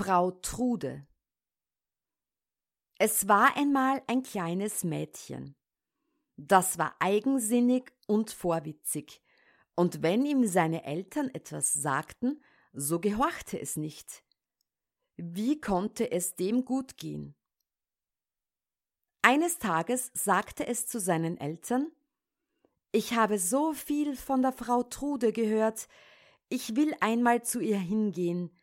Frau Trude Es war einmal ein kleines Mädchen. Das war eigensinnig und vorwitzig, und wenn ihm seine Eltern etwas sagten, so gehorchte es nicht. Wie konnte es dem gut gehen? Eines Tages sagte es zu seinen Eltern Ich habe so viel von der Frau Trude gehört, ich will einmal zu ihr hingehen,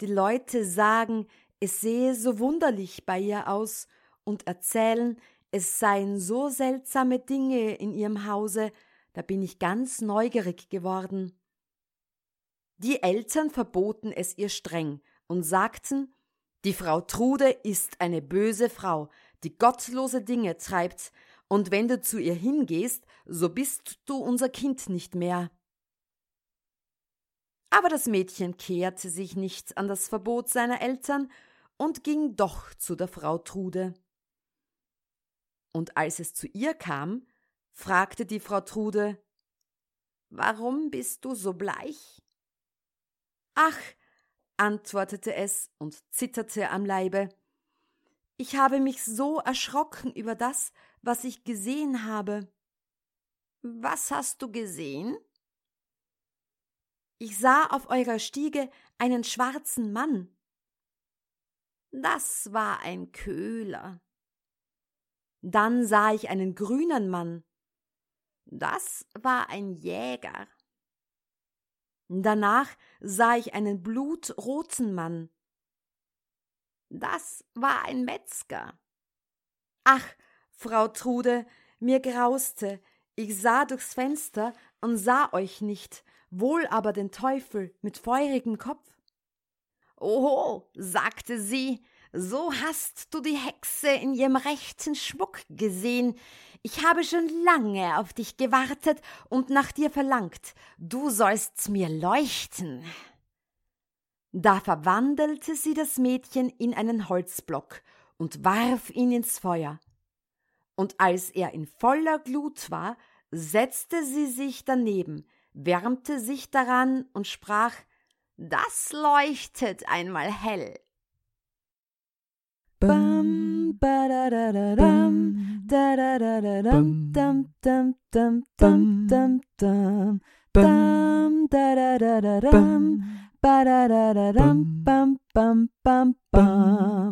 die Leute sagen, es sehe so wunderlich bei ihr aus und erzählen, es seien so seltsame Dinge in ihrem Hause, da bin ich ganz neugierig geworden. Die Eltern verboten es ihr streng und sagten, die Frau Trude ist eine böse Frau, die gottlose Dinge treibt, und wenn du zu ihr hingehst, so bist du unser Kind nicht mehr. Aber das Mädchen kehrte sich nicht an das Verbot seiner Eltern und ging doch zu der Frau Trude. Und als es zu ihr kam, fragte die Frau Trude Warum bist du so bleich? Ach, antwortete es und zitterte am Leibe. Ich habe mich so erschrocken über das, was ich gesehen habe. Was hast du gesehen? Ich sah auf eurer Stiege einen schwarzen Mann. Das war ein Köhler. Dann sah ich einen grünen Mann. Das war ein Jäger. Danach sah ich einen blutroten Mann. Das war ein Metzger. Ach, Frau Trude, mir grauste, ich sah durchs Fenster und sah euch nicht, wohl aber den Teufel mit feurigem Kopf. Oho, sagte sie, so hast du die Hexe in ihrem rechten Schmuck gesehen. Ich habe schon lange auf dich gewartet und nach dir verlangt. Du sollst mir leuchten. Da verwandelte sie das Mädchen in einen Holzblock und warf ihn ins Feuer. Und als er in voller Glut war, setzte sie sich daneben, wärmte sich daran und sprach Das leuchtet einmal hell. Bam, ba da da da dum, da da da da dum, dum dum dum dum. dum dum, dum da da da da dum, ba da da da dum, bam bam bam bam.